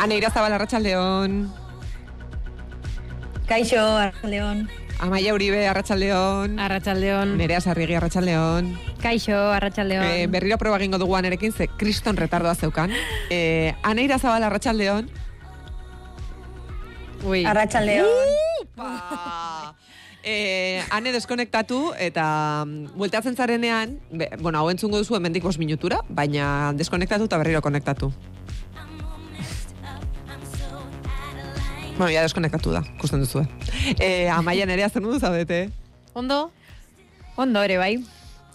Aneira Zabal, Arratxaldeon. Kaixo, Arratxaldeon. Amaia Uribe, Arratxaldeon. Arratxaldeon. Nerea Sarrigi, Arratxaldeon. Kaixo, Arratxaldeon. Eh, berriro proba egingo dugu anerekin, ze kriston retardoa zeukan. Eh, Aneira Zabal, Arratxaldeon. Ui. Arratxaldeon. Upa! Eh, ane deskonektatu eta mm, bueltatzen zarenean, be, bueno, hau entzungo duzu hemendik bos minutura, baina deskonektatu eta berriro konektatu. Bueno, ya deskonektatu da, kusten duzu. Eh, amaia nerea zer nudu zaudete? Ondo? Ondo ere bai.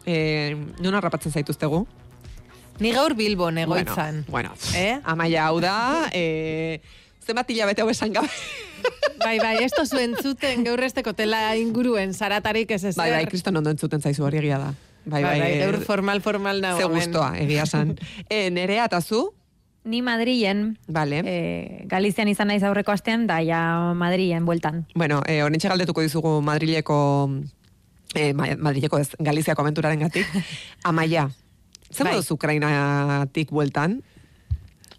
Eh, nuna rapatzen zaituztegu? Ni gaur Bilbon egoitzan. Bueno, bueno. Eh? Amaia hau da, eh, zenbat hilabete hau esan gabe. Bai, bai, esto zuen zuten gaur esteko tela inguruen zaratarik ez ezer. Bai, bai, kriston ondo entzuten zaizu hori egia da. Bai, bai, bai, bai, eh, gaur formal, formal nago. Ze hemen. gustoa, e? Ni Madrilen, Vale. eh, Galizian izan naiz aurreko astean, da ja Madrilen bueltan. Bueno, eh, honetxe galdetuko dizugu Madrileko, eh, Ma- Madrileko ez, Galiziako aventuraren gatik. Amaia, zer Bai. Ukrainatik bueltan?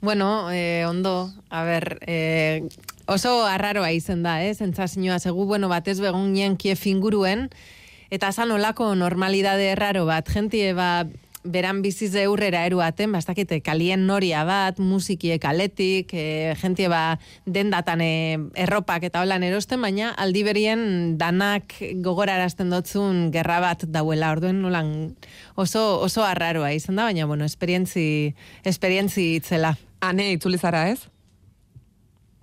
Bueno, eh, ondo, a ber, eh, oso arraroa izen da, eh? Zentzazioa, segu, bueno, batez begon nien Kiev inguruen, eta zan olako normalidade erraro bat, jentie ba, beran biziz eurrera eruaten, bastakite kalien noria bat, musikie kaletik, e, jentie ba dendatan e, erropak eta holan erosten, baina aldi berien danak gogorarazten dotzun gerra bat dauela, orduen nolan oso, oso arraroa izan da, baina bueno, esperientzi, esperientzi itzela. Ane, itzuli zara ez?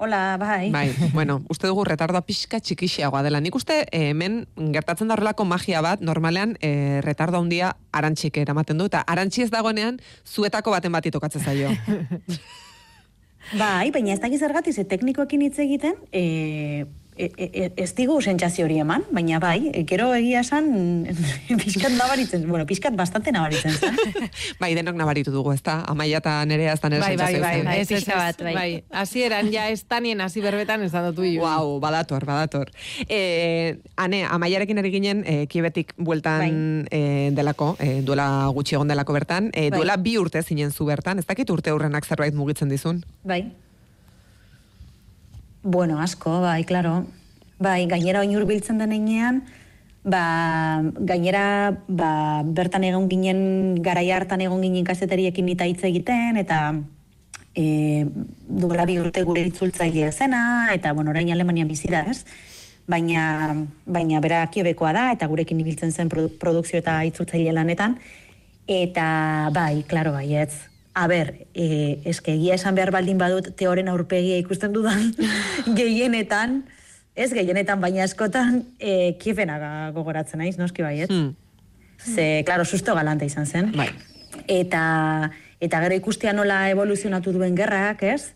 Hola, bai. Bai, bueno, uste dugu retardoa pixka txikixiagoa dela. Nik uste eh, hemen gertatzen da horrelako magia bat, normalean eh, retardo handia arantxik eramaten du, eta arantxi ez dagoenean zuetako baten bati tokatzen zaio. Bai, baina ez dakiz ze teknikoekin hitz egiten, e, e, e, ez digu sentsazio hori eman, baina bai, e, gero egia esan, pixkat nabaritzen, bueno, pixkat bastante nabaritzen zen. bai, denok nabaritu dugu, ezta? Amaia eta nerea ez da nire Bai, bai, bai, bai, ez, ez, bat, bai. bai. Hasieran ja ez tanien hasi berbetan ez da dutu Wow, badator, badator. Eh, ane, amaiarekin ari ginen, eh, kiebetik bueltan eh, delako, eh, duela gutxi egon delako bertan, eh, Bai. duela bi urte zinen zu bertan, ez dakit urte hurrenak zerbait mugitzen dizun? Bai. Bueno, asko, bai, claro. Bai, gainera oin hurbiltzen den heinean, ba, gainera ba, bertan egon ginen, garai hartan egon ginen kaseteriekin eta hitz egiten, eta e, duela bi urte gure itzultzaile zena, eta bueno, orain Alemanian bizi da, ez? Baina, baina bera kiebekoa da, eta gurekin ibiltzen zen produ produkzio eta itzultzaile lanetan, eta bai, klaro, bai, ez. A ber, e, eske egia esan behar baldin badut teoren aurpegia ikusten dudan gehienetan, ez gehienetan, baina askotan, e, kiefena gogoratzen naiz, noski bai, ez? Hmm. Ze, klaro, susto galanta izan zen. Bai. Eta, eta gero ikustea nola evoluzionatu duen gerrak, ez?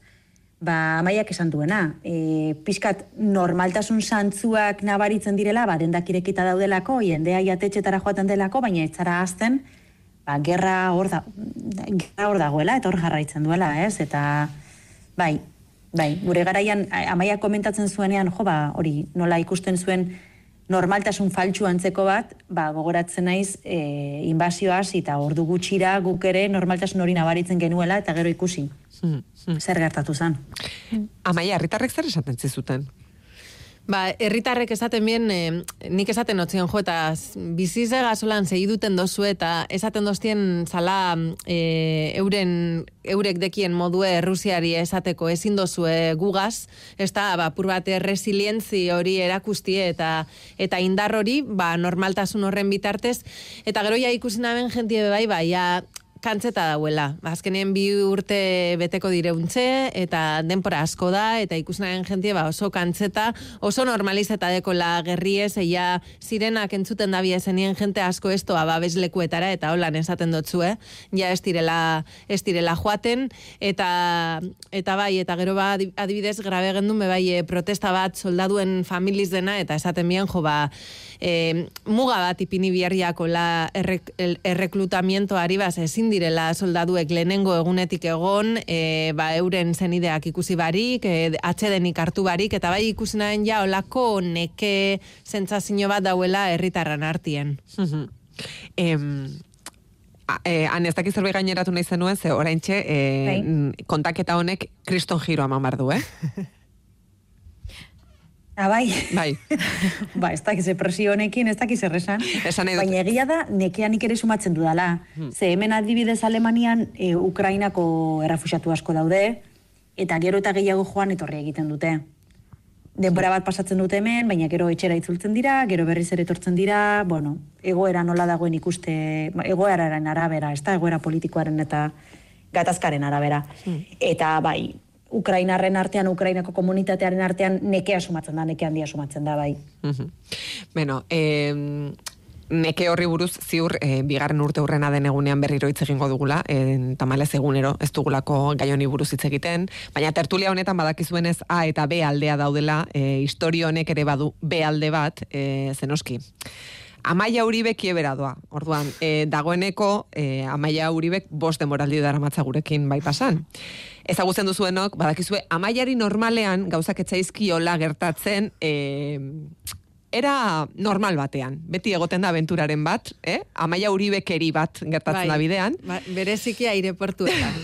Ba, amaiak esan duena. E, pixkat normaltasun santzuak nabaritzen direla, ba, dendak irekita daudelako, jendea jatetxetara joaten delako, baina ez zara azten, ba, gerra hor da, gerra hor dagoela, eta hor jarraitzen duela, ez? Eta, bai, bai, gure garaian, amaia komentatzen zuenean, jo, ba, hori, nola ikusten zuen normaltasun faltsu antzeko bat, ba, gogoratzen naiz, e, inbazioaz, eta ordu gutxira guk ere normaltasun hori nabaritzen genuela, eta gero ikusi. Hmm, hmm. Zer gertatu zen. Amaia, herritarrek zer esaten zizuten? Ba, herritarrek esaten bien, eh, nik esaten otzion jo, eta bizize gazolan segi duten dozu eta esaten doztien zala eh, euren, eurek dekien modue Rusiari esateko ezin dozue gugaz, ez da, ba, pur bat resilientzi hori erakustie eta eta indar hori, ba, normaltasun horren bitartez, eta gero ja ikusi naben jentie bai, ba, ja, kantzeta dauela. Azkenien bi urte beteko direuntze, eta denpora asko da, eta ikusnaren jentie ba, oso kantzeta, oso normalizeta dekola gerries, eia zirenak entzuten da zenien jente asko estoa babeslekuetara, eta holan esaten dotzue, ja ez direla, ez direla joaten, eta, eta bai, eta gero ba, adi- adibidez, grabe gendun bai, eh, protesta bat soldaduen familiz dena, eta esaten bien, jo, ba, e, muga bat ipini biharriako la errek, el, erreklutamientoari baz ezin direla soldaduek lehenengo egunetik egon, e, ba, euren zenideak ikusi barik, e, atxedenik hartu barik, eta bai ikusi nahen ja olako neke sentsazio bat dauela herritarran artien. Em, A- Eh, han ez dakit zerbait gaineratu nahi zenuen, ze oraintxe eh, mm, kontaketa honek kriston giro eman behar du, eh? Ah, bai. Bai. ba, ez dakiz, presio honekin, ez dakiz erresan. Esan. Baina egia da, nekean nik ere sumatzen dudala. Ze hemen adibidez Alemanian, e, Ukrainako errefusiatu asko daude, eta gero eta gehiago joan etorri egiten dute. Denbora bat pasatzen dute hemen, baina gero etxera itzultzen dira, gero berriz ere etortzen dira, bueno, egoera nola dagoen ikuste, ba, egoeraren arabera, ez da, egoera politikoaren eta gatazkaren arabera. Eta bai, Ukrainarren artean, Ukrainako komunitatearen artean nekea sumatzen da, neke handia sumatzen da, bai. Bueno, eh, neke horri buruz ziur eh, bigarren urte hurrena den egunean berriro hitz egingo dugula, eh, tamalez egunero ez dugulako gai honi buruz hitz egiten, baina tertulia honetan badakizuenez A eta B aldea daudela, eh, historio honek ere badu B alde bat, eh, zenoski. Amaia Uribe kiebera doa. Orduan, e, dagoeneko e, Amaia Uribek bost demoraldi daramatza gurekin bai pasan. Ezagutzen duzuenok, badakizue, Amaiari normalean gauzak etzaizkiola gertatzen e, era normal batean. Beti egoten da abenturaren bat, eh? Amaia Uribekeri bat gertatzen da bidean. Ba, bereziki aireportuetan.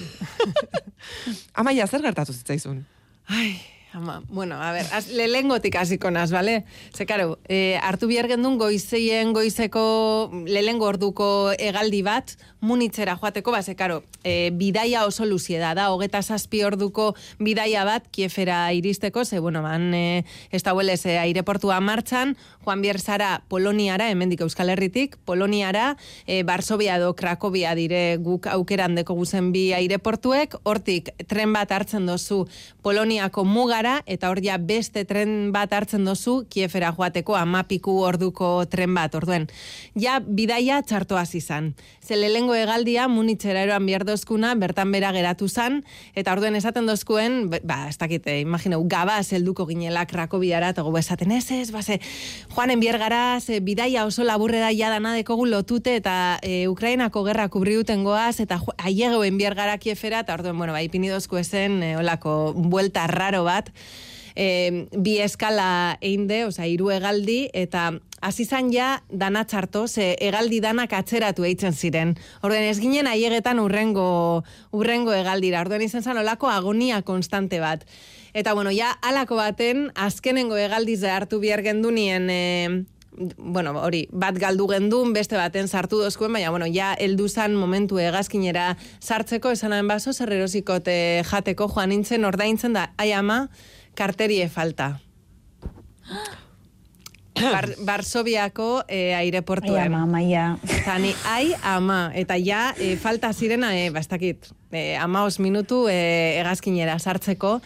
Amaia, zer gertatu zitzaizun? Ai, ama, bueno, a ver, az, lehengotik hasiko naz, bale? Ze, karo, e, hartu bihar gendun goizeien goizeko lehengo orduko egaldi bat, munitzera joateko, ba, ze, karo, e, bidaia oso luzie da, hogeta zazpi orduko bidaia bat, kiefera iristeko, ze, bueno, ban, e, ez da e, aireportua martxan, Juan Bier zara Poloniara, hemendik Euskal Herritik, Poloniara, e, Varsovia edo Krakobia dire guk aukeran deko guzen bi aireportuek, hortik tren bat hartzen dozu Poloniako mugara, eta hor ja beste tren bat hartzen dozu Kiefera joateko amapiku orduko tren bat, orduen. Ja, bidaia txartoaz izan. Ze lehengo egaldia munitzera eroan behar dozkuna, bertan bera geratu zan, eta orduen esaten dozkuen, ba, ez dakite, imagineu, gabaz helduko ginela Krakobiara, eta gobe esaten ez ez, base, Joanen biergara, ze bidaia oso laburre da jadana dekogu lotute, eta e, Ukrainako gerra kubri duten goaz, eta ailegoen biergara kiefera, eta orduen, bueno, ba, ipini dozku esen, e, olako, buelta raro bat, e, bi eskala einde, oza, hiru egaldi, eta hasi ja dana txarto, ze egaldi danak atzeratu eitzen ziren. Orden ez ginen aiegetan urrengo, urrengo egaldira. Orden izan zan olako agonia konstante bat. Eta bueno, ja alako baten, azkenengo egaldize hartu bihar gendunien, e, bueno, hori, bat galdu gendun, beste baten sartu dozkuen, baina, bueno, ja, heldu zan momentu egazkinera sartzeko, esanaen baso, zerrerosikote jateko joan nintzen, ordaintzen da, ai ama, karterie falta. Bar, Barsobiako e, Ai, aireportuen. ama, maia. Eta ni, ai, ama, eta ja, e, falta zirena, e, bastakit, e, ama os minutu e, egazkinera sartzeko,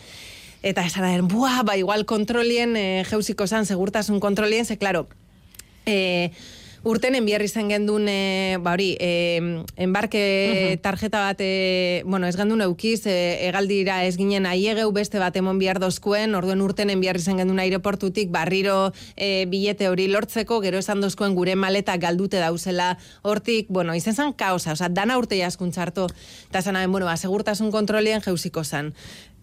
eta esan den, buah, ba, igual kontrolien, e, jeusiko zan, segurtasun kontrolien, ze, klaro, e, urten enbiarri zen gendun, e, ba hori, e, enbarke tarjeta bat, e, bueno, ez gendun eukiz, e, egaldira ez ginen aiegeu beste bat emon bihar dozkuen, orduen urten enbiarri zen gendun aireportutik, barriro e, bilete hori lortzeko, gero esan dozkuen gure maleta galdute dauzela hortik, bueno, izen zan kaosa, oza, dana urte jaskuntzarto, eta zan bueno, ba, segurtasun kontrolien jeusiko zan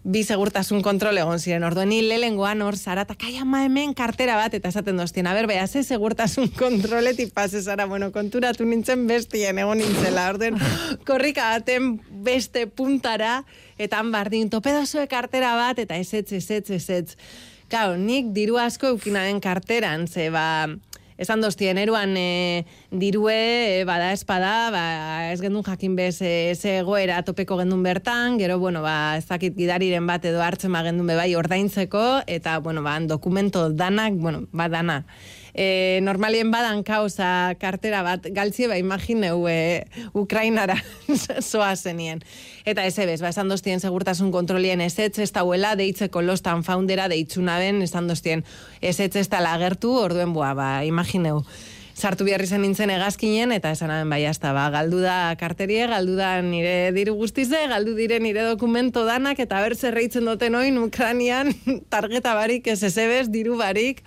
bi segurtasun kontrol egon ziren. Orduen ni lehengoan hor zara, eta kai ama hemen kartera bat, eta esaten doztien, a ber, beha, ze segurtasun kontroletik pase zara, bueno, konturatu nintzen bestien egon nintzela. Orduen, korrika baten beste puntara, eta han bardin, topedazue kartera bat, eta ezetz, ezetz, ezetz. Kau, nik diru asko eukinaren karteran, ze ba, esan doztien, eruan e, dirue, e, bada espada, ba, ez gendun jakin bez, e, ze egoera topeko gendun bertan, gero, bueno, ba, ez dakit gidariren bat edo hartzen ba gendun bebai ordaintzeko, eta, bueno, ba, dokumento danak, bueno, ba, dana. E, normalien badan kauza kartera bat galtzie, ba, imagineu e, Ukrainara soa zenien. Eta ez ebez, ba, esan doztien segurtasun kontrolien ezetz ez dauela, deitzeko lostan foundera deitzuna ben, esan doztien ezetz ez tala agertu, orduen, boa, ba, imagineu sartu behar izan nintzen egazkinen, eta esan aben bai, hasta, ba, galdu da karterie, galdu da nire diru guztize, galdu dire nire dokumento danak, eta ber zerreitzen duten oin Ukranian targeta barik, ez ezebez, diru barik.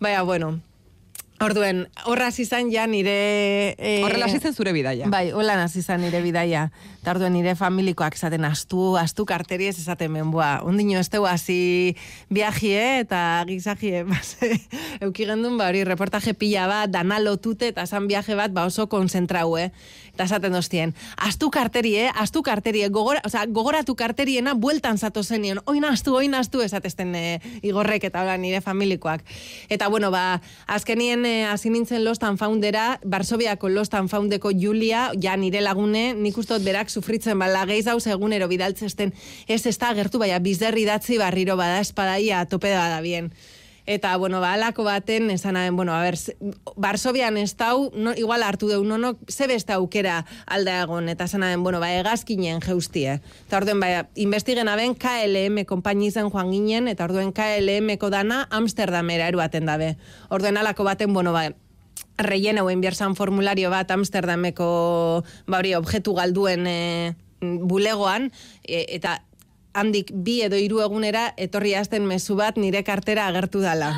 Baina, bueno, Orduen, horra izan ja nire... E, Horrela zen zure bidaia. Bai, hola hasi izan nire bidaia. Eta orduen nire familikoak esaten astu, astu karteri ez esaten menboa. Ondino ez tegu hasi viajie eta gizajie, base, euki gendun, ba, hori reportaje pila bat, dana lotute eta esan viaje bat, ba, oso konzentrau, eh? Eta esaten doztien, astu karteri, eh? Astu karteri, eh? Gogora, o sea, gogoratu karteriena bueltan zato zenien, oin astu, oin astu, esatezten eh, igorrek eta hola nire familikoak. Eta, bueno, ba, azkenien eh, hasi nintzen Lost and Foundera, Barsobiako Lost and Foundeko Julia, ja nire lagune, nik ustot berak sufritzen bala geiz hau egunero bidaltzesten, ez ez da agertu baina bizderri datzi barriro bada espadaia tope da bien. Eta, bueno, ba, alako baten, esan haben, bueno, a ber, Barsobian ez dau, no, igual hartu deu, no, no, ze beste aukera alda egon, eta esan haben, bueno, ba, egazkinen jeustie. Eta orduen, ba, investigen haben KLM konpainizen joan ginen, eta orduen KLM-ko dana Amsterdamera eruaten dabe. Orduen alako baten, bueno, ba, reien hauen bierzan formulario bat Amsterdameko, ba hori, objektu galduen e, bulegoan, e, eta handik bi edo hiru egunera etorri azten mezu bat nire kartera agertu dala.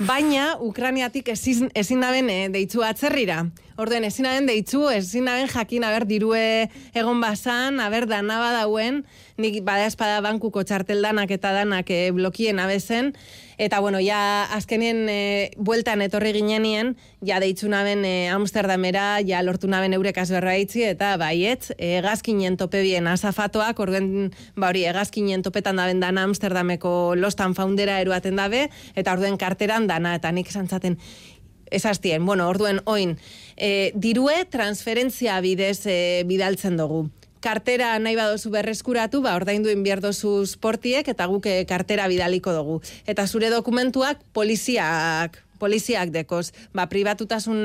Baina, Ukraniatik ezin, ezin naben eh, deitzu atzerrira. Orduen, ezin naben deitzu, ezin naben jakin, aber, dirue egon bazan, aber, dana badauen, nik bada espada bankuko txartel danak eta danak eh, blokien abezen, eta, bueno, ja, azkenien eh, bueltan etorri ginenien, ja deitzu naben eh, Amsterdamera, ja lortu naben eurek azberraitzi, eta baiet, egazkinen tope bien azafatoak, orduen, ba hori, egazkinen topetan daben dana Amsterdameko Lostan Foundera eruaten dabe, eta orduen karteran dana, eta nik esan zaten, esaztien, bueno, orduen oin, e, dirue transferentzia bidez e, bidaltzen dugu. Kartera nahi badozu berreskuratu, ba, ordaindu inbierdozu sportiek, eta guk eh, kartera bidaliko dugu. Eta zure dokumentuak poliziak poliziak dekoz, ba, pribatutasun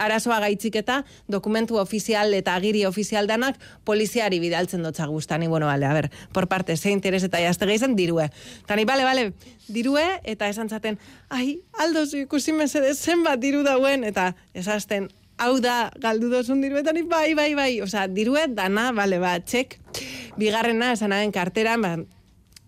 arazoa gaitzik eta dokumentu ofizial eta agiri ofizial danak poliziari bidaltzen dotza guztani, bueno, bale, a ber, por parte, ze interes eta jazte gehizen, dirue. Tani, bale, bale, dirue, eta esan zaten, ai, aldozu ikusi mesede zenbat diru dauen, eta esazten, hau da galdu dozun diruetan, bai, bai, bai, osea, diruet dana, bale, ba, txek, bigarrena, esan hagen karteran, ba,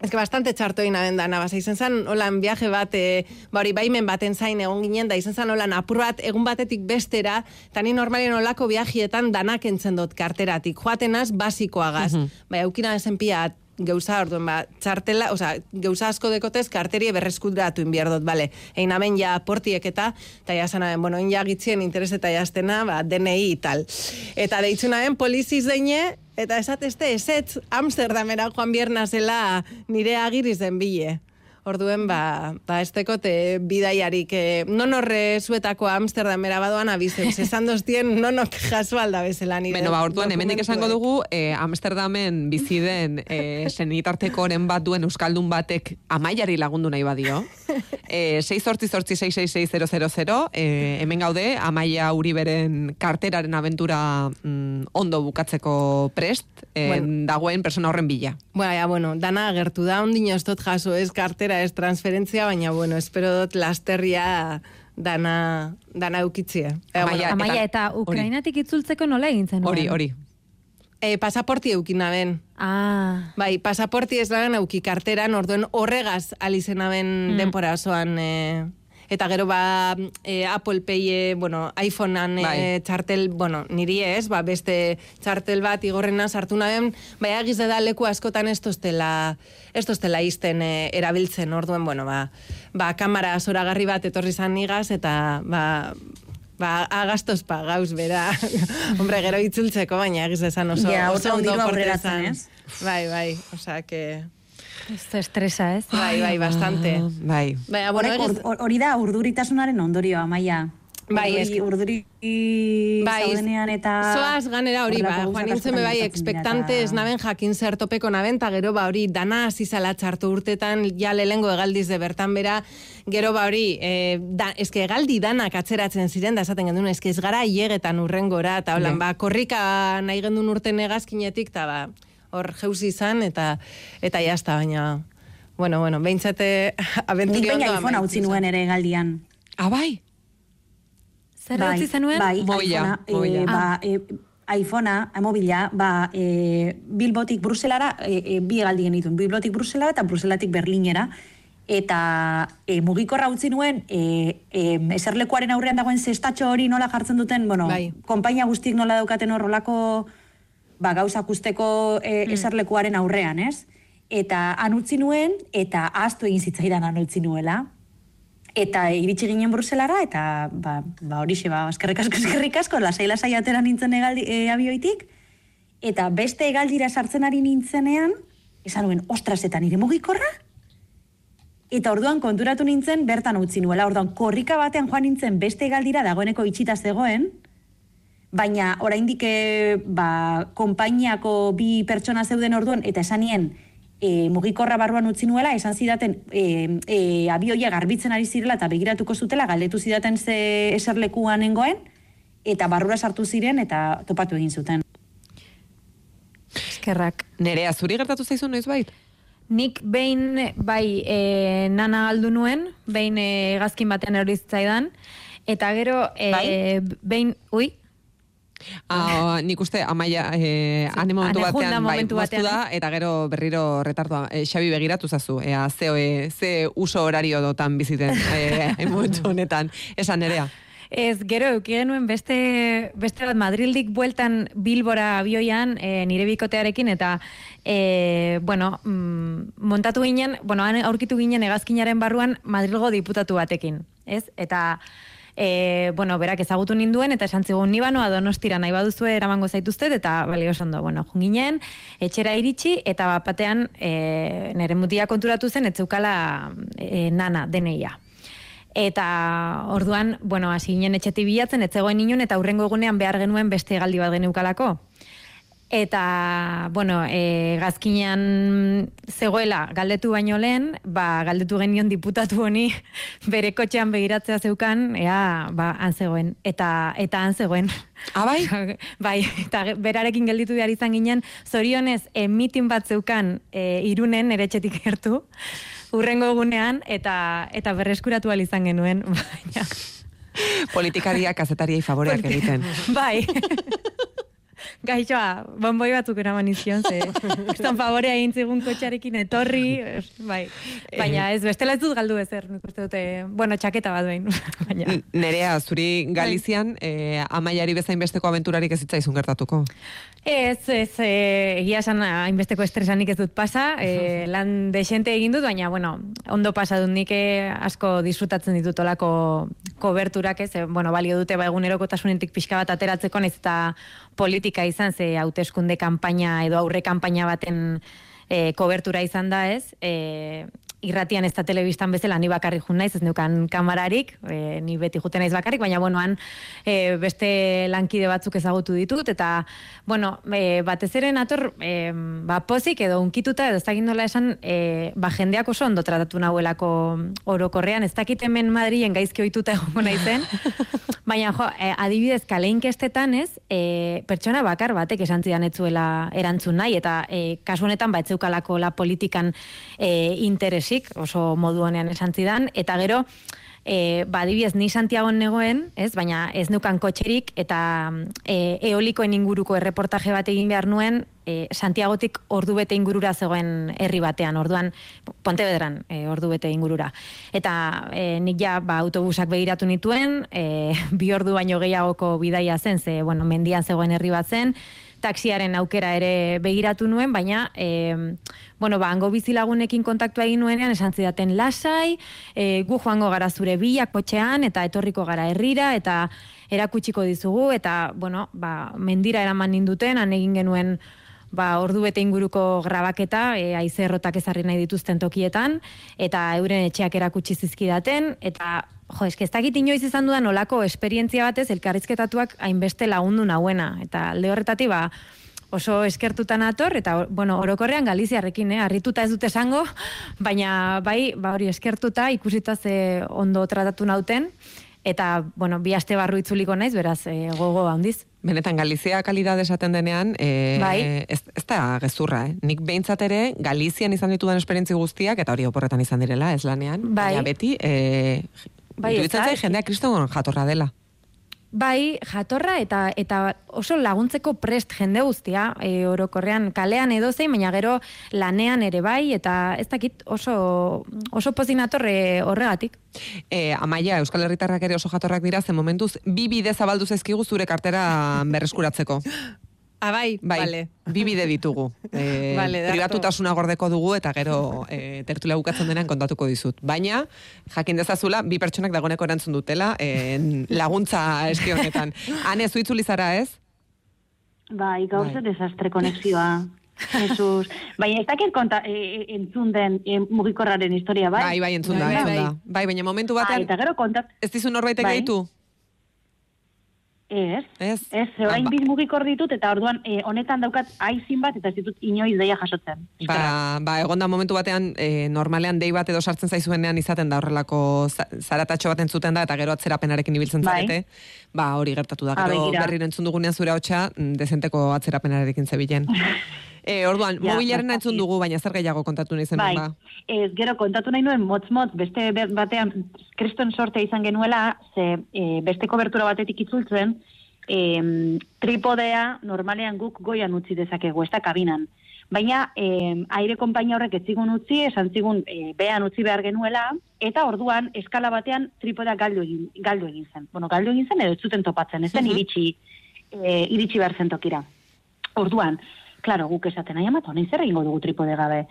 Ez que bastante txarto egin aben dana, basa, izen zan holan viaje bat, e, ba hori baimen baten zain egon ginen, da izen zan holan apur bat egun batetik bestera, eta ni normalien olako viajietan danak entzen dut karteratik, joatenaz basikoagaz, mm -hmm. bai, aukina esen pia gauza orduen, ba, txartela, oza, gauza asko dekotez, karterie berreskudratu inbierdot, bale, egin amen ja portiek eta, eta ja zanaben, bueno, ja gitzien interes eta jaztena, ba, DNI tal. Eta deitzu naben poliziz deine, eta esatezte, esetz Amsterdamera joan bierna zela nire agiriz den bile. Orduen, ba, ba ez tekote bidaiarik, eh, non horre zuetako Amsterdamera badoan abizen, esan doztien nonok jaso alda bezala nire. Beno, ba, orduan, hemendik esango dugu, eh, Amsterdamen bizi den eh, senitartekoren bat duen Euskaldun batek amaiari lagundu nahi badio. Eh, 6 sortzi sortzi 666 eh, hemen gaude, amaia Uriberen karteraren aventura mm, ondo bukatzeko prest, eh, Bueno. dagoen persona horren bila. Bueno, ja, bueno, dana agertu da, ondino dut jaso, ez kartera, ez transferentzia, baina, bueno, espero dut lasterria dana, dana eukitzie. E, Amaia, bueno, Amaia, eta- eta Ukrainatik itzultzeko nola egin zen? Hori, hori. e, pasaporti eukina ben. Ah, Bai, pasaporti ez lagan euki karteran, orduen horregaz alizena ben Mm. denpora osoan, e, eta gero ba e, Apple Pay, e, bueno, iPhonean e, Bai. txartel, bueno, niri ez, ba, beste txartel bat igorrena sartu naben, bai agiz da leku askotan ez tostela, ez tostela izten e, erabiltzen, orduen, bueno, ba, ba kamera zoragarri bat etorri zan nigaz, eta ba, ba, agastos pagauz, bera. Hombre, gero itzultzeko, baina egiz esan oso, Ja, oso ondo ez? Bai, bai, osea, que... ez estresa, ez? Bai, bai, bastante. Ah, bai. Baina, bueno, Horrek egiz... ur- hori da urduritasunaren ondorioa, Amaia. Bai, Urduri, urduri Bai, zaudenean eta... Zoaz ganera hori, ba, joan nintzen bai, expectante eta- ez naben jakin zer topeko naben, ta gero ba hori dana hasi zala txartu urtetan, ja lehengo egaldiz de bertan bera, gero ba hori, e, da, eske egaldi danak atzeratzen ziren, da esaten gendun, eske ez gara hiegetan urrengora, eta holan, Bai. ba, korrika nahi gendun urten egazkinetik, eta ba, hor jeuzi izan, eta eta jazta, baina, bueno, bueno, behintzate Nik abenturi baina ondo iPhone utzi nuen ere galdian. Ah, bai? Zer utzi zenuen? Bai, Mobila, iPhonea, mobila. eh, ba, eh, iPhonea, eh, mobila, ba, eh, Bilbotik Bruselara, eh, eh, bi galdi genituen, Bilbotik Bruselara eta Bruselatik Berlinera, eta e, mugikorra utzi nuen, e, e, eserlekuaren aurrean dagoen zestatxo hori nola jartzen duten, bueno, Bai. konpainia guztik nola daukaten horrelako ba, gauzak usteko e, eserlekuaren aurrean, ez? Eta han utzi nuen, eta ahaztu egin zitzaidan han utzi nuela. Eta iritsi ginen Bruselara, eta ba, ba horixe, ba, eskerrik asko, eskerrik asko, lasai lasai atera nintzen egaldi, e, abioitik, eta beste egaldira sartzen ari nintzenean, esan nuen, ostras, eta nire mugikorra? Eta orduan konturatu nintzen bertan utzi nuela. Orduan korrika batean joan nintzen beste egaldira dagoeneko itxita zegoen, baina oraindik eh, ba, konpainiako bi pertsona zeuden orduan, eta esan nien, e, mugikorra barruan utzi nuela, esan zidaten e, e, abioia garbitzen ari zirela eta begiratuko zutela, galdetu zidaten ze eserlekuan nengoen, eta barrura sartu ziren eta topatu egin zuten. Eskerrak. Nerea, zuri gertatu zaizu noiz bait? Nik behin, bai, e, nana aldu nuen, behin e, gazkin batean eroritzaidan, eta gero, e, Bai? behin, ui, Ah, nik uste amaia eh, ane momentu ane junda batean bai, momentu batean, da, eta gero berriro retardua. Eh, Xabi begiratu zazu, ea, ze, eh, ze uso horario dotan biziten eh, momentu honetan. Esan nerea. Ez, gero, euki genuen beste, beste bat Madrildik bueltan Bilbora abioian e, nire bikotearekin, eta, e, bueno, mm, montatu ginen, bueno, aurkitu ginen egazkinaren barruan Madrilgo diputatu batekin, ez? Eta, e, bueno, berak ezagutu ninduen, eta esan zigun nibanoa donostira nahi baduzue eramango zaituztet, eta bali oso ondo, bueno, junginen, etxera iritsi, eta bat batean e, nire mutia konturatu zen, etzeukala e, nana, deneia. Eta orduan, bueno, hasi ginen etxeti bilatzen, ez zegoen inun, eta hurrengo egunean behar genuen beste galdi bat geneukalako. Eta, bueno, e, gazkinean zegoela galdetu baino lehen, ba, galdetu genion diputatu honi bere kotxean begiratzea zeukan, ea, ba, han zegoen. Eta, eta han zegoen. Ah, bai? bai, eta berarekin gelditu behar izan ginen, zorionez, e, mitin bat zeukan e, irunen ere etxetik gertu, urrengo egunean, eta, eta berreskuratu izan genuen, baina, Politikariak kazetariei favoreak egiten. bai. Gaixoa, bonboi batzuk eraman izion, ze, kriston favorea egin zigun kotxarekin etorri, bai. Baina ez, bestela ez dut galdu ezer, nik uste dute, bueno, txaketa bat behin, baina. Nerea, zuri Galizian, eh, amaiari bezain besteko aventurarik ez zitzaizun gertatuko. Ez, ez, e, egia esan hainbesteko estresanik ez dut pasa, e, lan desente egin dut, baina, bueno, ondo pasa dut nik eh, asko disfrutatzen ditut olako koberturak, ez, bueno, balio dute ba egunerokotasunetik pixka bat ateratzeko, naiz eta politika izan, ze hauteskunde kanpaina edo aurre kanpaina baten e, kobertura izan da, ez, e, irratian ez da telebistan bezala ni bakarrik jun naiz, ez neukan kamararik, e, ni beti juten naiz bakarrik, baina bueno, han e, beste lankide batzuk ezagutu ditut, eta bueno, e, batez ere nator e, ba, pozik edo unkituta edo ez dakit nola esan, e, ba, jendeak oso ondo tratatu nahuelako orokorrean, ez dakit hemen Madrilen gaizki ohituta egongo naizen, baina jo, e, adibidez kale inkestetan ez, e, pertsona bakar batek esan zidan ez erantzun nahi, eta e, kasu honetan ba, ez zeukalako la politikan e, interesik, oso modu honean esan zidan, eta gero, e, ba, adibidez, ni Santiagon negoen, ez, baina ez nukan kotxerik, eta e, eolikoen inguruko erreportaje bat egin behar nuen, e, Santiagotik ordu bete ingurura zegoen herri batean, orduan Pontevedran e, ordu bete ingurura. Eta e, nik ja ba, autobusak begiratu nituen, e, bi ordu baino gehiagoko bidaia zen, ze bueno, mendian zegoen herri bat zen, taxiaren aukera ere begiratu nuen, baina e, bueno, ba, hango bizilagunekin kontaktua egin nuenean, esan zidaten lasai, e, gu joango gara zure bilak kotxean, eta etorriko gara herrira, eta erakutsiko dizugu, eta, bueno, ba, mendira eraman ninduten, han egin genuen ba, ordu bete inguruko grabaketa, e, aizerrotak ezarri nahi dituzten tokietan, eta euren etxeak erakutsi zizkidaten, eta jo, eske ez dakit inoiz izan dudan olako esperientzia batez elkarrizketatuak hainbeste lagundu nauena, eta alde horretatik ba, oso eskertuta nator, eta bueno, orokorrean Galiziarrekin, eh, harrituta ez dute esango, baina bai, ba hori eskertuta ikusita ze ondo tratatu nauten, eta bueno, bi aste barru itzuliko naiz, beraz, e, gogo handiz. Benetan, Galizia kalidad esaten denean, e, Bai. ez, ez da gezurra, eh? Nik behintzat ere, Galizian izan ditudan esperientzi guztiak, eta hori oporretan izan direla, ez lanean, Bai. baina beti, e, Bai, iruditzen zait jendea kriston jatorra dela. Bai, jatorra eta eta oso laguntzeko prest jende guztia, e, orokorrean kalean edo zein, baina gero lanean ere bai, eta ez dakit oso, oso pozinatorre horregatik. E, amaia, Euskal Herritarrak ere oso jatorrak dira, ze momentuz, bi bide zabaldu zaizkigu zure kartera berreskuratzeko. Ah, bai, Bai, vale. bi bide ditugu. E, Vale, darko. pribatutasuna gordeko dugu eta gero e, tertulia bukatzen denean kontatuko dizut. Baina, jakin dezazula, bi pertsonak dagoneko erantzun dutela en, laguntza eski honetan. Hane, zu itzuli zara ez? Bai, gaur Bai. desastre konexioa. Jesus. Baina ez dakit konta, e, e, entzun den e, mugikorraren historia, bai? Bai, bai, entzun da, Bai, entzun bai. da. Bai, baina momentu Bai, batean, eta gero kontat... ez dizu norbaitek Bai. gehitu? Ez, Ez? ez, ze orain Ah, ba- biz mugikor ditut, eta orduan e, honetan daukat aizin bat, eta ez ditut inoiz deia jasotzen. Ba, ba, egon da momentu batean, e, normalean dei bat edo sartzen zaizuenean izaten da horrelako za- zaratatxo bat entzuten da, eta gero atzerapenarekin ibiltzen Bai. ba, hori gertatu da. Ah, Gero berriro entzun dugunean zure hotxa, mm, dezenteko atzerapenarekin zebilen. e, orduan, Ja, mobilaren entzun dugu, baina zer gehiago kontatu nahi zen, Bai, ba. ez, gero kontatu nahi nuen motz-motz, beste batean kriston sorte izan genuela, ze e, beste kobertura batetik itzultzen, e, tripodea normalean guk goian utzi dezakegu, ez da kabinan. Baina e, aire konpainia horrek ez zigun utzi, esan zigun e, behan utzi behar genuela, eta orduan eskala batean tripodea galdu egin, galdu egin zen. Bueno, galdu egin zen edo ez zuten topatzen, ez zen Mhm. iritsi, e, iritsi behar zen tokira. Orduan, klaro, guk esaten nahi amatu, nahi zer egingo dugu tripode gabe.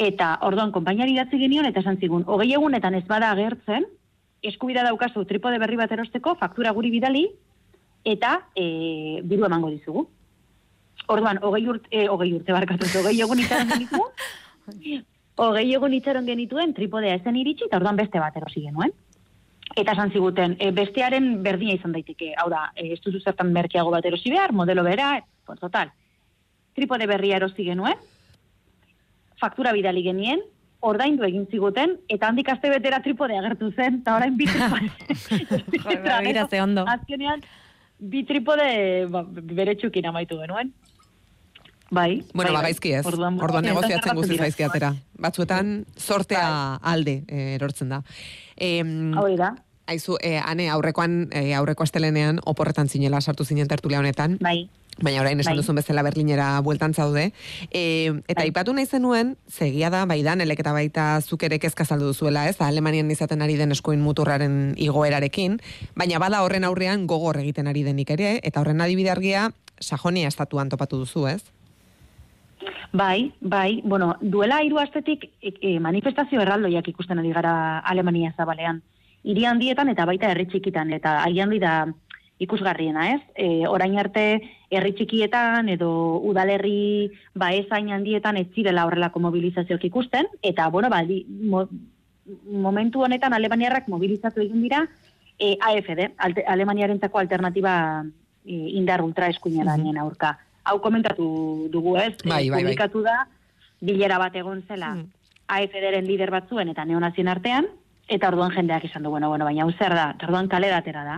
Eta orduan, konpainari idatzi genion, eta esan zigun, hogei egunetan ez bada agertzen, eskubida daukazu tripode berri bat erosteko, faktura guri bidali, eta e, diru emango dizugu. Orduan, hogei urte, e, hogei urte barkatu, hogei egun itxaron genituen, hogei egun itxaron genituen, tripodea ezen iritsi, eta orduan beste bat erosi genuen. Eta esan ziguten, e, bestearen berdina izan daiteke, hau da, e, ez duzu zertan merkeago bat erosi behar, modelo bera, pues, total. Tripode berria erosi genuen, faktura bidali genien, ordaindu egin ziguten, eta handik aste betera tripode agertu zen, eta orain bi tripode. Ondo. Azkenean, bi tripode ba, bere txukin amaitu genuen. Bai. Bueno, bai, ba, bai. gaizki ez. Orduan, Orduan, negoziatzen guztiz gaizki atera. Batzuetan, sortea alde eh, erortzen da. Em, Hau da, Aizu, eh, ane, aurrekoan, eh, aurreko astelenean, oporretan zinela sartu zinen tertulia honetan. bai. Baina orain esan Bai. duzun bezala Berlinera bueltan zaude. E, eta Bai. aipatu nahi zenuen, segia da, bai danelek eta baita zuk ere kezka saldu duzuela, ez? Alemanian izaten ari den eskuin muturraren igoerarekin, baina bada horren aurrean gogor egiten ari denik ere, eta horren adibide argia Sajonia estatuan topatu duzu, ez? Bai, bai, bueno, duela hiru astetik e, e, manifestazio erraldoiak ikusten ari gara Alemania zabalean. Hiri handietan eta baita herri txikitan, eta handi da ikusgarriena, ez? E, orain arte herri txikietan edo udalerri baezain handietan ez zirela horrelako mobilizazioak ikusten, eta, bueno, ba, di, mo, momentu honetan Alemaniarrak mobilizatu egin dira e, AFD, alte, Alemaniarentzako alternatiba e, indar ultra eskuinaranien aurka. Hau komentatu dugu, ez? Bai, E, bai, bai. da, bilera bat egon zela Mm. AFD-ren lider batzuen eta neonazien artean, eta orduan jendeak esan du, bueno, bueno, baina hau zer da, orduan kale datera da.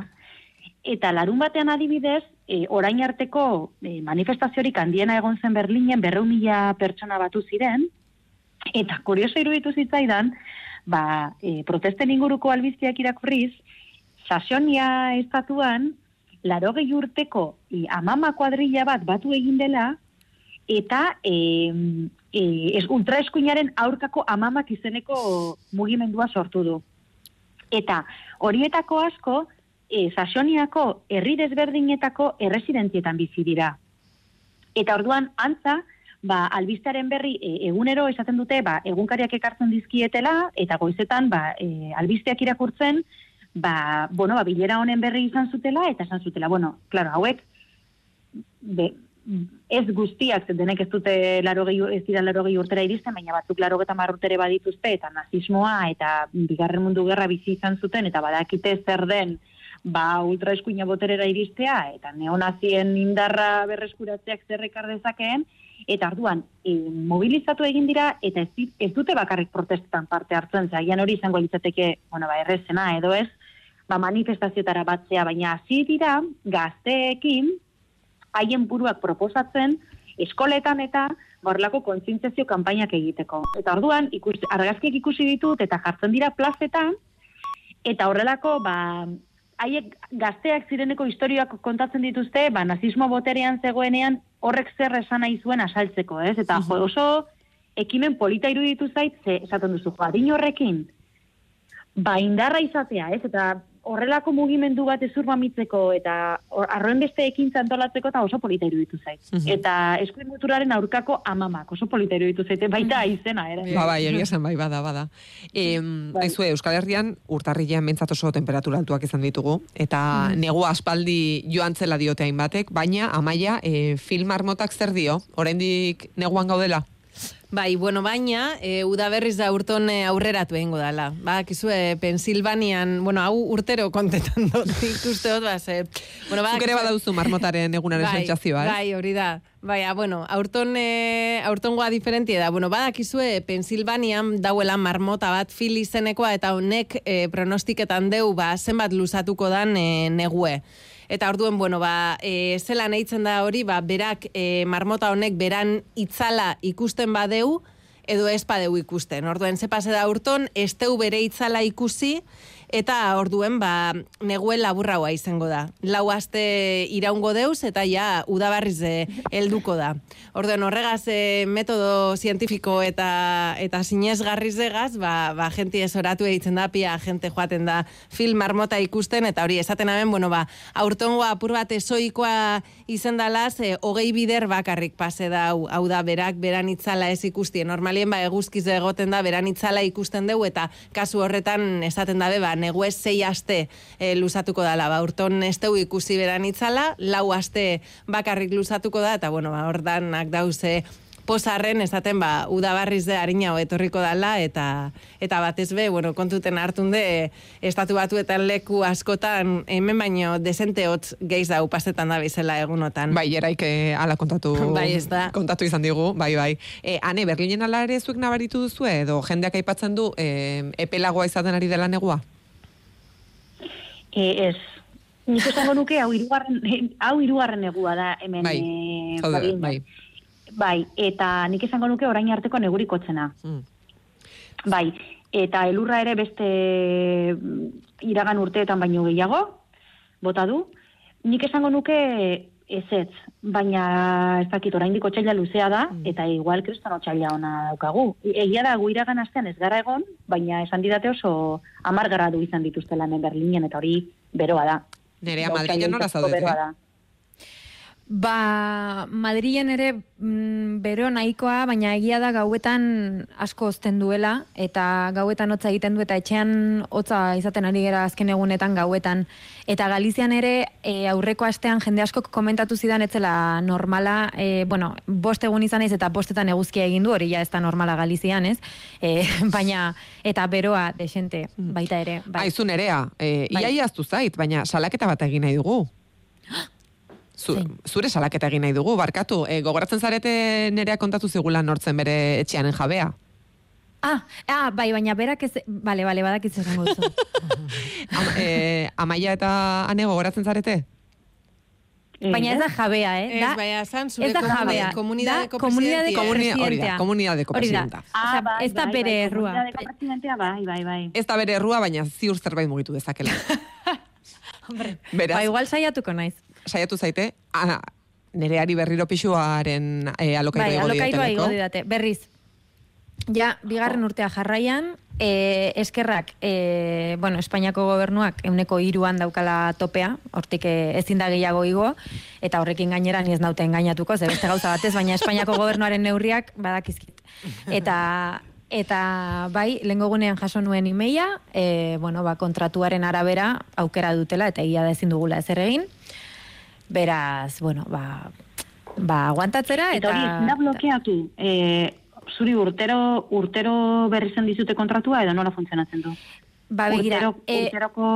Eta larun batean adibidez, e, orain arteko e, manifestaziorik handiena egon zen Berlinen, berreun mila pertsona batu ziren, eta kurioso iruditu zitzaidan, ba, e, protesten inguruko albiztiak irakurriz, Sasonia estatuan, larogei urteko e, amama kuadrilla bat batu egin dela, eta e, e, ez, ultraeskuinaren aurkako amamak izeneko mugimendua sortu du. Eta horietako asko, e, Sasoniako herri desberdinetako erresidentietan bizi dira. Eta orduan, antza, ba, albistaren berri e, egunero esaten dute, ba, egunkariak ekartzen dizkietela, eta goizetan, ba, e, albisteak irakurtzen, ba, bueno, ba, bilera honen berri izan zutela, eta esan zutela, bueno, claro, hauek, be, ez guztiak, denek ez dute laro ez dira laro urtera iristen, baina batzuk laro eta urtere badituzte, eta nazismoa, eta bigarren mundu gerra bizi izan zuten, eta badakite zer den, ba, ultraeskuina boterera iristea, eta neonazien indarra berreskuratzeak zerrekar dezakeen, eta arduan, e, mobilizatu egin dira, eta ez, ez dute bakarrik protestetan parte hartzen, zaian hori izango litzateke, bueno, ba, errezena, edo ez, ba, manifestazioetara batzea, baina hasi dira, gazteekin, haien buruak proposatzen, eskoletan eta horrelako kontzientziazio kanpainak egiteko. Eta orduan, ikus, argazkiak ikusi ditut eta jartzen dira plazetan, eta horrelako, ba, haiek gazteak zireneko historioak kontatzen dituzte, ba, nazismo boterean zegoenean horrek zer esan nahi zuen asaltzeko, ez? Eta jo, oso ekimen polita iruditu zait, ze, esaten duzu, jo, adin horrekin, ba, indarra izatea, ez? Eta horrelako mugimendu bat ezur mamitzeko eta arroen beste ekintza antolatzeko eta oso polita iruditu zait. Eta eskuin muturaren aurkako amamak, oso polita iruditu zaite, baita izena, ere. Ba, bai, egia esan bai, bada, bada. Em, Bai. aizue, Euskal Herrian urtarrilean bentsat oso temperatura altuak izan ditugu, eta negua aspaldi joan zela diote hainbatek, baina amaia e, film armotak zer dio? Oraindik neguan gaudela? Bai, bueno, baina, e, udaberriz da urton e, aurreratu egingo dala. Ba, kizue, Pensilvanian, bueno, hau urtero kontetan dut, ikuste dut, ba, ze, bueno, ba, Zuk ere badauzu marmotaren egunaren bai, sentsazioa, ez? Bai, hori da. Bai, ah, bueno, aurton, e, aurtongoa diferentia da. Bueno, badakizue, Pensilvanian dauela marmota bat fil izenekoa, eta honek e, pronostiketan deu, ba, zenbat luzatuko dan e, negue. Eta orduen, bueno, ba, e, zela nahitzen da hori, ba, berak, e, marmota honek beran itzala ikusten badeu, edo ez badeu ikusten. Orduen, ze pase da urton, ez deu bere itzala ikusi, eta orduen, ba, neguen laburraua izango da. Lau aste iraungo deuz, eta ja, udabarriz e, helduko da. Orduen, horregaz, e, metodo zientifiko eta eta sinesgarriz egaz, ba, ba, jenti ez oratu egiten da, pia jente joaten da film marmota ikusten, eta hori, esaten hemen, bueno, ba, aurtongo apur bat esoikoa izen dalaz, e, hogei bider bakarrik pase da, hau, hau da, berak, beran itzala ez ikustie. Normalien, ba, eguzkiz egoten da, beran itzala ikusten dugu, eta kasu horretan esaten dabe, ba, negu ez zei aste e, luzatuko dala, ba, urton ez dugu ikusi beran itzala, lau aste bakarrik luzatuko da, eta, bueno, ba, ordanak dauze, posarren esaten ba udabarriz de harina etorriko dala eta eta batez be bueno kontuten hartun de estatu batuetan leku askotan hemen baino desente hotz geiz dau pasetan da bizela egunotan Bai, eraik eh, ala kontatu, Bai, ez da. kontatu izan digu, bai, bai. E, ane, Berlinen ala ere zuek nabaritu duzu edo jendeak aipatzen du e, epelagoa izaten ari dela negua? E, ez. Nik esango nuke hau hirugarren hau hirugarren negua da hemen Bai, eh, zaude, Berlinen. bai. Bai, eta nik esango nuke orain arteko negurik hotzena. Mm. Bai, eta elurra ere beste mm, iragan urteetan baino gehiago, bota du. Nik esango nuke ez ez, baina ez dakit oraindik otsaila luzea da, eta igual kriston otsaila ona daukagu. Egia da, gu iragan astean ez gara egon, baina esan didate oso amar gradu izan dituztela hemen Berlinen, eta hori beroa da. Nerea, Madrilen nola zaudete? beroa da. Ba, Madrilen ere mm, bero nahikoa, baina egia da gauetan asko ozten duela, eta gauetan hotza egiten du, eta etxean hotza izaten ari gera azken egunetan gauetan. Eta Galizian ere e, aurreko astean jende askok komentatu zidan etzela normala, e, bueno, bost egun izan naiz eta bostetan eguzkia egin du, hori ja ez da normala Galizian, ez? E, baina, eta beroa desente, baita ere. Bai. Aizu nerea, e, Bai. iaia aztu zait, baina salaketa bat egin nahi dugu. Zu, zure salaketa egin nahi dugu, barkatu. E, gogoratzen zarete nerea kontatu zigula nortzen bere etxeanen jabea. Ah, ah, bai, baina berak ez... Bale, bale, badakitz esango duzu. Am, e, amaia eta ane gogoratzen zarete? Baina ez da jabea, eh? Ez, da, baina zan zure ez da jabea. komunidadeko da komunidadeko presidentea. Hori da, presidentea. komunidadeko presidenta. Ah, Osea, bai, ez da bai, bere bai, errua. presidentea, bai, bai, bai. Ez da bere errua, baina ziur zerbait mugitu dezakela. Hombre, Beraz, ba, igual saiatuko naiz. Saiatu zaite, a, nereari berriro pixuaren e, alokairo Bai, igo alokairua dioteleko. igo didate. Berriz, ja, bigarren urtea jarraian, e, eskerrak, e, bueno, Espainiako gobernuak euneko iruan daukala topea, hortik ezin da gehiago igo, eta horrekin gainera ni ez naute engainatuko, ze beste gauza batez, baina Espainiako gobernuaren neurriak badakizkit. Eta eta bai, lehengo gunean jaso nuen imeia, e, bueno, ba, kontratuaren arabera aukera dutela, eta egia da ezin dugula ezer egin. Beraz, bueno, ba, ba aguantatzera, Eta eta... hori da blokeatu. E, zuri urtero urtero berrizen dizute kontratua edo nola funtzionatzen du? Ba, begira, urtero, e, urteroko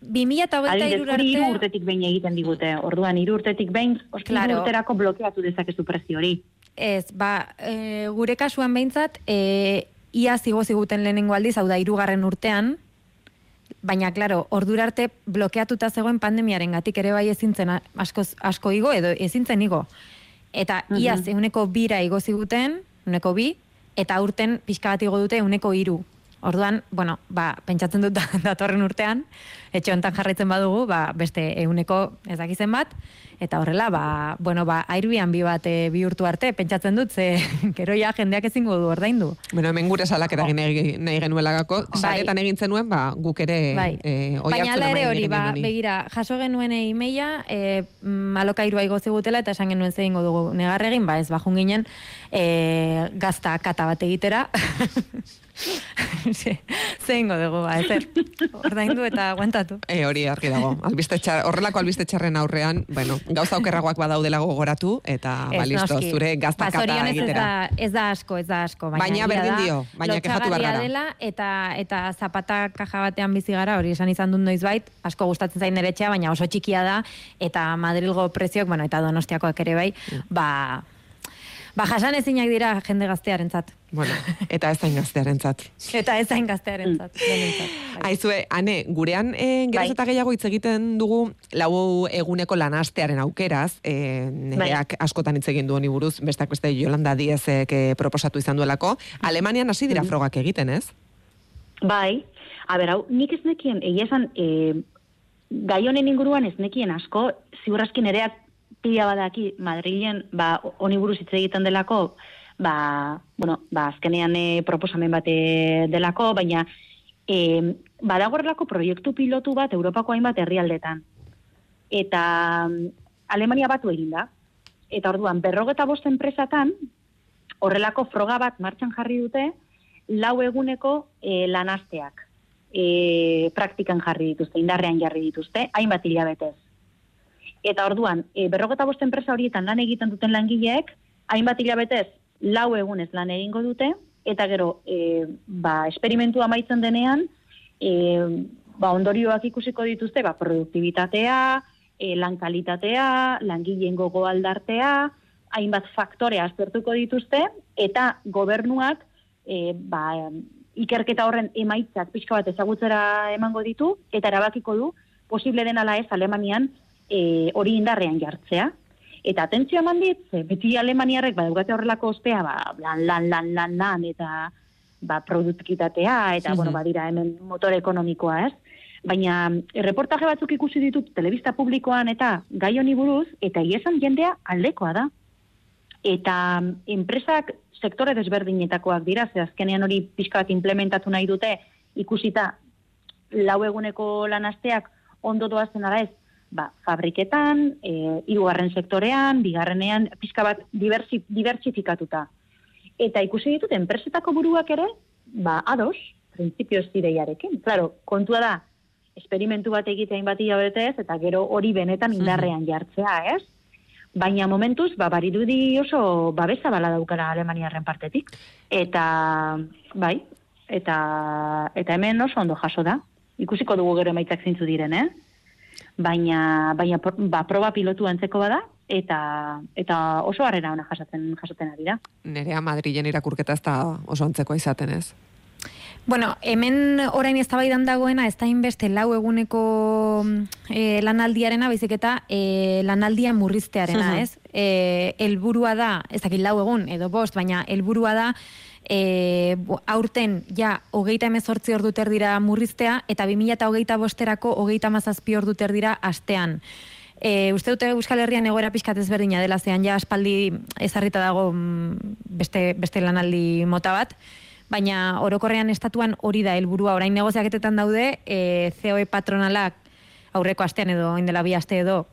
2000 eta hogeita Adibidez, irur hori hiru arte... urtetik behin egiten digute. Orduan, hiru urtetik behin, Claro. urterako blokeatu dezakezu prezio hori. Ez, ba, e, gure kasuan behintzat, e, ia zigo ziguten lehenengo aldiz, hau da, irugarren urtean, baina, klaro, ordura arte blokeatuta zegoen pandemiaren gatik ere bai ezintzen asko, asko igo, edo ezintzen igo. Eta ia Mhm. uneko bira igo ziguten, uneko bi, eta aurten pixka bat igo dute uneko iru. Orduan, bueno, ba, pentsatzen dut datorren urtean, etxe hontan jarraitzen badugu, ba, beste euneko ez dakizen bat, eta horrela, ba, bueno, ba, airbian bi bat e, bihurtu arte, pentsatzen dut, ze gero ja jendeak ezingo du ordaindu. Bueno, hemen gure salak eragin nahi, nahi genuelagako, Bai. saretan egin zenuen, ba, guk ere Bai. e, oi Baina ala ere hori, ba, begira, jaso genuen e-maila, e, alokairua igo zigutela, eta esan genuen zein dugu negarregin, ba ez bajun ginen, e, gazta kata bat egitera. Ze- zein dugu, ba, ezer. Ordaindu eta aguantatu. E, hori argi dago. Albiste txar, horrelako albiste txarren aurrean, bueno, gauza okerragoak badaudela gogoratu, eta ba, Ez, listo, zure Ba, gaztakata ez egitera. da, ez da asko, ez da asko. Baina, Baina berdin da, dio, baina lotsagarria gara. dela, eta, eta zapata kaja batean bizi gara, hori esan izan dut noizbait, asko gustatzen zain nire etxea, baina oso txikia da, eta Madrilgo preziok, bueno, eta donostiakoak ere bai, ba, ba jasan ezinak dira jende gaztearentzat. Bueno, eta ez zain gaztearentzat. Eta ez zain gaztearentzat. denentzat, bai. Aizue, ane, gurean e, geroz Bai. eta gehiago hitz egiten dugu lau eguneko lanastearen aukeraz, e, nereak askotan hitz egin du honi buruz, besteak beste Yolanda Diezek e, proposatu izan duelako. Alemanian hasi dira frogak egiten, ez? Bai, a ber, hau, nik ez nekien, egia esan, e, gai honen inguruan ez nekien asko, ziurraskin ereak pila badaki Madrilen, ba, honi buruz hitz egiten delako, ba, bueno, ba, azkenean e, proposamen bate delako, baina e, badagorrelako proiektu pilotu bat Europako hainbat herrialdetan. Eta Alemania batu egin da. Eta orduan, berrogeta bost enpresatan, horrelako froga bat martxan jarri dute, lau eguneko e, lanasteak e, praktikan jarri dituzte, indarrean jarri dituzte, hainbat hilabetez. Eta orduan, e, berrogeta bost enpresa horietan lan egiten duten langileek, hainbat hilabetez lau egunez lan egingo dute, eta gero, e, ba, esperimentua amaitzen denean, e, ba, ondorioak ikusiko dituzte, ba, produktibitatea, e, lan kalitatea, langileen gogo aldartea, hainbat faktore aztertuko dituzte, eta gobernuak e, ba, ikerketa horren emaitzak pixka bat ezagutzera emango ditu, eta erabakiko du, posible den ala ez Alemanian e, hori indarrean jartzea. Eta atentzio eman dit, beti Alemaniarrek badaukate horrelako ospea, ba, lan, lan, lan, lan, lan, eta ba, produktikitatea, eta, bueno, badira hemen motor ekonomikoa, ez? Baina erreportaje batzuk ikusi ditut telebista publikoan eta gai honi buruz, eta iesan jendea aldekoa da. Eta enpresak sektore desberdinetakoak dira, ze azkenean hori pixka bat implementatu nahi dute, ikusita lau eguneko lanasteak ondo doazen ara ez, ba, fabriketan, e, hirugarren sektorean, bigarrenean, pixka bat diversi, diversifikatuta. Eta ikusi ditut, enpresetako buruak ere, ba, ados, printzipioz ideiarekin. Claro, kontua da, esperimentu bat egitea bat hilabetez, eta gero hori benetan indarrean jartzea, ez? Baina momentuz, ba, barirudi oso babesa bala daukara Alemaniarren partetik. Eta, bai, eta, eta hemen oso ondo jaso da. Ikusiko dugu gero emaitzak zintzu diren, eh? Baina, baina ba, proba pilotu antzeko bada, eta, eta oso harrera ona jasaten, jasaten ari da. Nerea Madrilen irakurketa ez da oso antzekoa izaten, ez? Bueno, hemen orain eztabaidan dagoena ez da inbeste lau eguneko e, lanaldiarena, baizik eta e, lanaldia murriztearena, Mhm. ez? E, helburua da, ez dakit lau egun edo bost, baina helburua da e, aurten ja hogeita emezortzi ordu dira murriztea, eta 2000 eta hogeita bosterako hogeita mazazpi ordu dira astean. E, uste dute Euskal Herrian egoera pixkat ezberdina dela zean ja aspaldi ezarrita dago mm, beste, beste lanaldi mota bat, baina orokorrean estatuan hori da helburua orain negoziaketetan daude, e, COE patronalak aurreko astean edo orain dela bi aste edo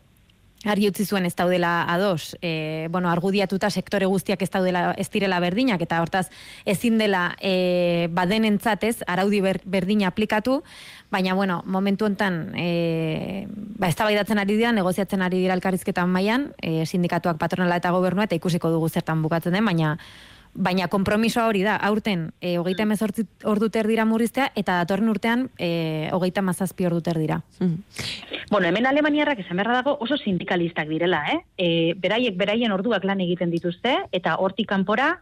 argi utzi zuen ez daudela ados, e, bueno, argudiatuta sektore guztiak ez daudela ez direla berdinak eta hortaz ezin dela e, badenentzat ez araudi ber, berdina aplikatu, baina bueno, momentu hontan e, ba eztabaidatzen ari dira, negoziatzen ari dira elkarrizketan mailan, e, sindikatuak patronala eta gobernua eta ikusiko dugu zertan bukatzen den, baina Baina kompromisoa hori da, aurten e, hogeita emezortzi ordu dira murriztea, eta datorren urtean e, hogeita mazazpi ordu dira. Bueno, hemen Alemaniarrak esan beharra dago oso sindikalistak direla, eh? E, beraiek beraien orduak lan egiten dituzte, eta hortik kanpora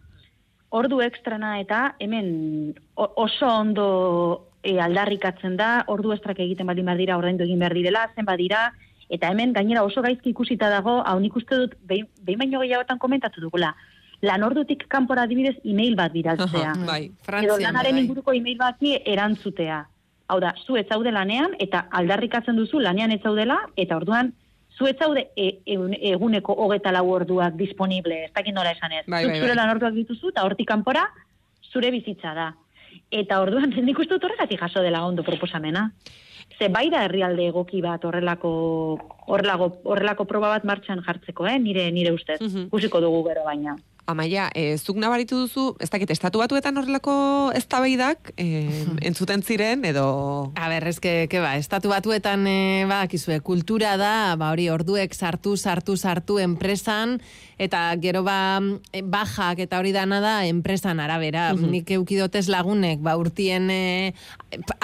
ordu ekstrana eta hemen oso ondo e, aldarrikatzen da, ordu estrak egiten baldin badira, ordaindu egin behar direla, zen badira, eta hemen gainera oso gaizki ikusita dago, hau nik uste dut, behin, behin baino gehiagotan komentatu dugula, lanordutik kanpora adibidez e-mail bat bidaltzea. Aha, bai. Edo Frantzian, lanaren bai. inguruko e-mail bati erantzutea. Hau da, zu ez zaude lanean, eta aldarrikatzen duzu lanean ez zaudela, eta orduan, zu ez zaude e, egun- eguneko hogeta lau orduak disponible, ez dakit nola esan ez. Bai, Zuk bai, zure bai. lan orduak dituzu, eta hortik kanpora, zure bizitza da. Eta orduan, nik uste dut horregatik jaso dela ondo proposamena. Ze bai da herrialde egoki bat horrelako, horrelako, horrelako proba bat martxan jartzeko, eh? nire, nire ustez. Mhm. Ikusiko dugu gero baina. Amaia, e, zuk nabaritu duzu, ez dakit, estatu batuetan horrelako eztabaidak e, entzuten ziren, edo... A ber, eske, ke ba, estatu batuetan e, badakizue, kultura da, ba hori orduek sartu, sartu, sartu enpresan, eta gero ba, bajak eta hori dana da enpresan arabera. Nik eukidotez lagunek, ba urtien e,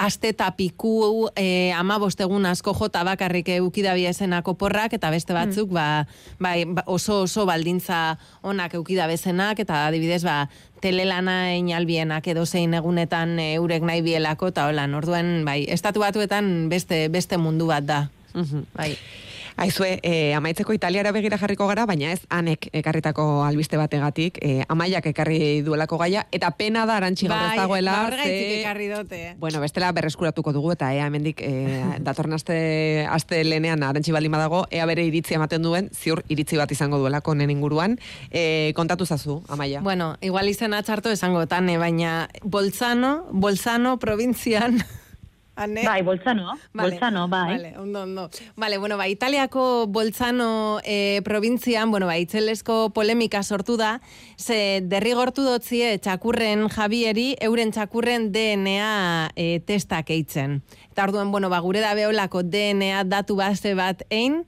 aste eta piku e, ama bostegun asko jota bakarrik eukidabiezenako porrak, eta beste batzuk, ba, bai, ba, oso oso baldintza onak eukidabezenak, eta adibidez, ba, telelana inalbienak edo zein egunetan e, eurek nahi bielako, eta hola, orduen, bai, estatu batuetan beste, beste mundu bat da. Mhm. Bai. Aizue, e, amaitzeko Italiara begira jarriko gara, baina ez anek ekarritako albiste bategatik, e, amaiak ekarri duelako gaia, eta pena da arantxi gaur ez dagoela. ba, horregaitik ze- ekarri dote. Bueno, bestela berreskuratuko dugu eta ea hemendik e, datorren aste aste lenean arantxi baldin badago, ea bere iritzi ematen duen, ziur iritzi bat izango duelako honen inguruan. E, kontatu zazu, Amaia. Bueno, igual izena txarto esango tane, baina Bolzano, Bolzano provintzian, ane? Bai, boltzano, boltzano, bai. Vale, ondo, ondo. Vale, bueno, ba, Italiako Bolzano eh, provintzian, bueno, ba, itzelesko polemika sortu da, ze derrigortu dotzie txakurren Javieri, euren txakurren DNA eh, testak eitzen. Eta orduan, bueno, ba, gure da beolako DNA datu base bat ein,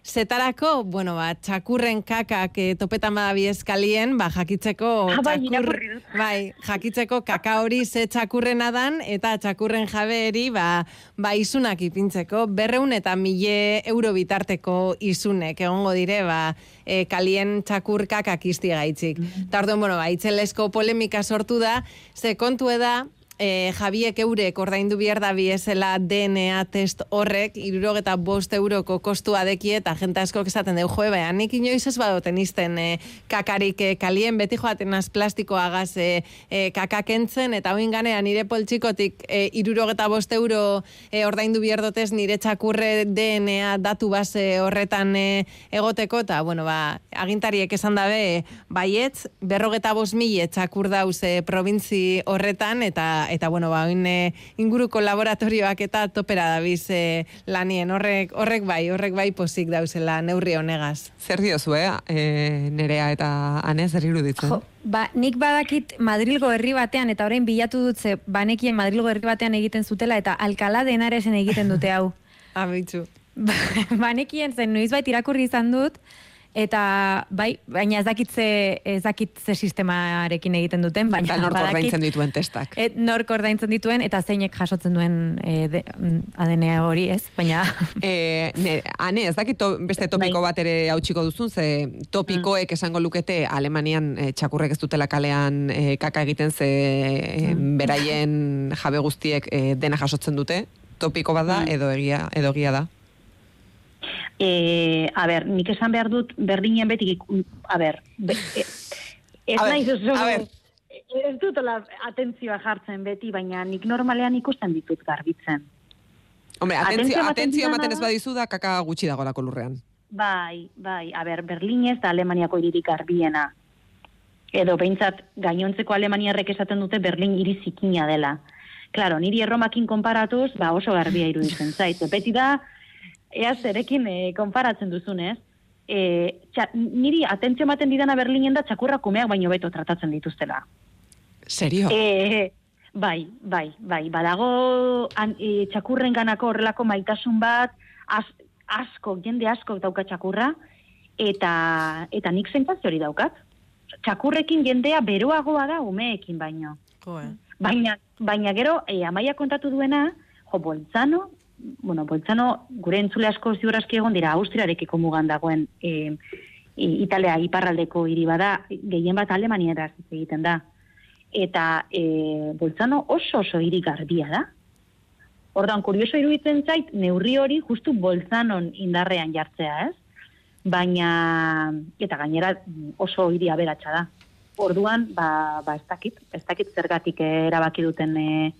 Zetarako, bueno, ba, txakurren kakak e, topetan badabi eskalien, ba, jakitzeko Ah, bai, txakur, bai, jakitzeko kaka hori ze txakurrena dan, eta txakurren jabeeri, ba, ba, isunak ipintzeko, berreun eta mile euro bitarteko isunek, egongo dire, ba, e, kalien txakur kakak izti gaitzik. Eta orduan, bueno, ba, itzelesko polemika sortu da, ze kontu da, e, Javiek eurek ordaindu behar da biezela DNA test horrek, irurogeta bost euroko kostua deki eta jente asko esaten dugu, joe, baina nik inoiz ez badoten izten e, kakarik e, kalien, beti joaten az plastikoagaz e, e, kakakentzen, eta hoin ganean nire poltsikotik e, irurogeta bost euro e, ordaindu behar dotez nire txakurre DNA datu base horretan e, egoteko, eta, bueno, ba, agintariek esan dabe, baietz, berrogeta bost mila txakur dauz e, provintzi horretan, eta, eta bueno, ba, oin e, inguruko laboratorioak eta topera dabiz e, lanien, horrek, horrek bai, horrek bai posik dauzela neurri honegaz. Zer diozu, eh? E, nerea eta ane zer iruditzen? Jo, ba, nik badakit Madrilgo herri batean, eta orain bilatu dutze, banekien Madrilgo herri batean egiten zutela, eta Alcalá de Henaresen egiten dute hau. Abitzu. Ba- banekien zen noizbait irakurri izan dut, eta bai, baina ez dakitze, ez dakitze sistemarekin egiten duten, baina Eta nork ordaintzen dituen testak. Et, nork ordaintzen dituen, eta zeinek jasotzen duen e, de, mm, ADN hori, ez? Baina... E, ne, ane, ez dakit to, beste topiko bat ere hautsiko duzun, ze topikoek esango lukete Alemanian e, txakurrek ez dutela kalean e, kaka egiten, ze e, beraien jabe guztiek e, dena jasotzen dute, topiko bat da, edo egia, edo egia da. E, a ber, nik esan behar dut berdinen betik, iku- a ber, be, e, ez a ber. ez dutela atentzioa jartzen beti, baina nik normalean ikusten ditut garbitzen. Hombre, Atentzio atentzio, ematen ez badizu da kaka gutxi dagolako lurrean. Bai, bai, a ber, Berlinez da Alemaniako hiririk garbiena. Edo behintzat gainontzeko Alemaniarrek esaten dute Berlin hiri zikina dela. Claro, niri erromakin konparatuz, ba oso garbia iruditzen zait. Beti da, ea zerekin e, konparatzen duzunez, e, txa, niri atentzio ematen didana Berlinen da txakurra kumeak baino beto tratatzen dituztela. Serio? E, bai, bai, bai, badago an, e, txakurren ganako horrelako maitasun bat, az, asko, jende asko dauka txakurra, eta, eta nik zentazio hori daukat. Txakurrekin jendea beroagoa da umeekin baino. Jo, eh. Baina, baina gero, e, amaia kontatu duena, jo, boltzano, bueno, boltzano, gure entzule asko ziurazki egon dira, Austriarekiko mugan dagoen e, Italia iparraldeko hiri bada, gehien bat Alemaniera egiten da. Eta e, boltzano oso oso hiri garbia da. Ordan kurioso iruditzen zait, neurri hori justu boltzanon indarrean jartzea, ez? Baina, eta gainera oso hiri aberatsa da. orduan, ba, ba ez dakit, ez dakit zergatik eh, erabaki duten e,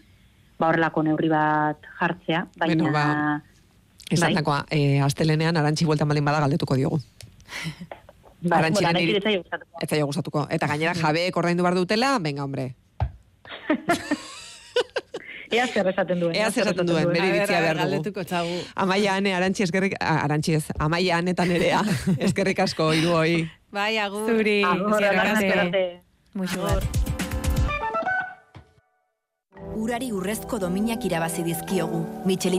ba horrelako neurri bat jartzea, baina... Bueno, ba, Esan bai, dakoa, e, astelenean arantxi bueltan balin bada galdetuko diogu. bai, arantxiren bueno, nahi iri- ez zaio gustatuko. Eta gainera jabeek ordaindu behar dutela, venga, hombre. Ea zer esaten duen. Ea zer esaten duen, bere iritzia behar dugu. Amaia ane, arantxi eskerrik, ah, arantxi ez, amaia anetan nerea, eskerrik asko, hiru hoi. Bai, agur. Zuri, Agur, agur, Urari urrezko dominak irabazi dizkiogu. Michelin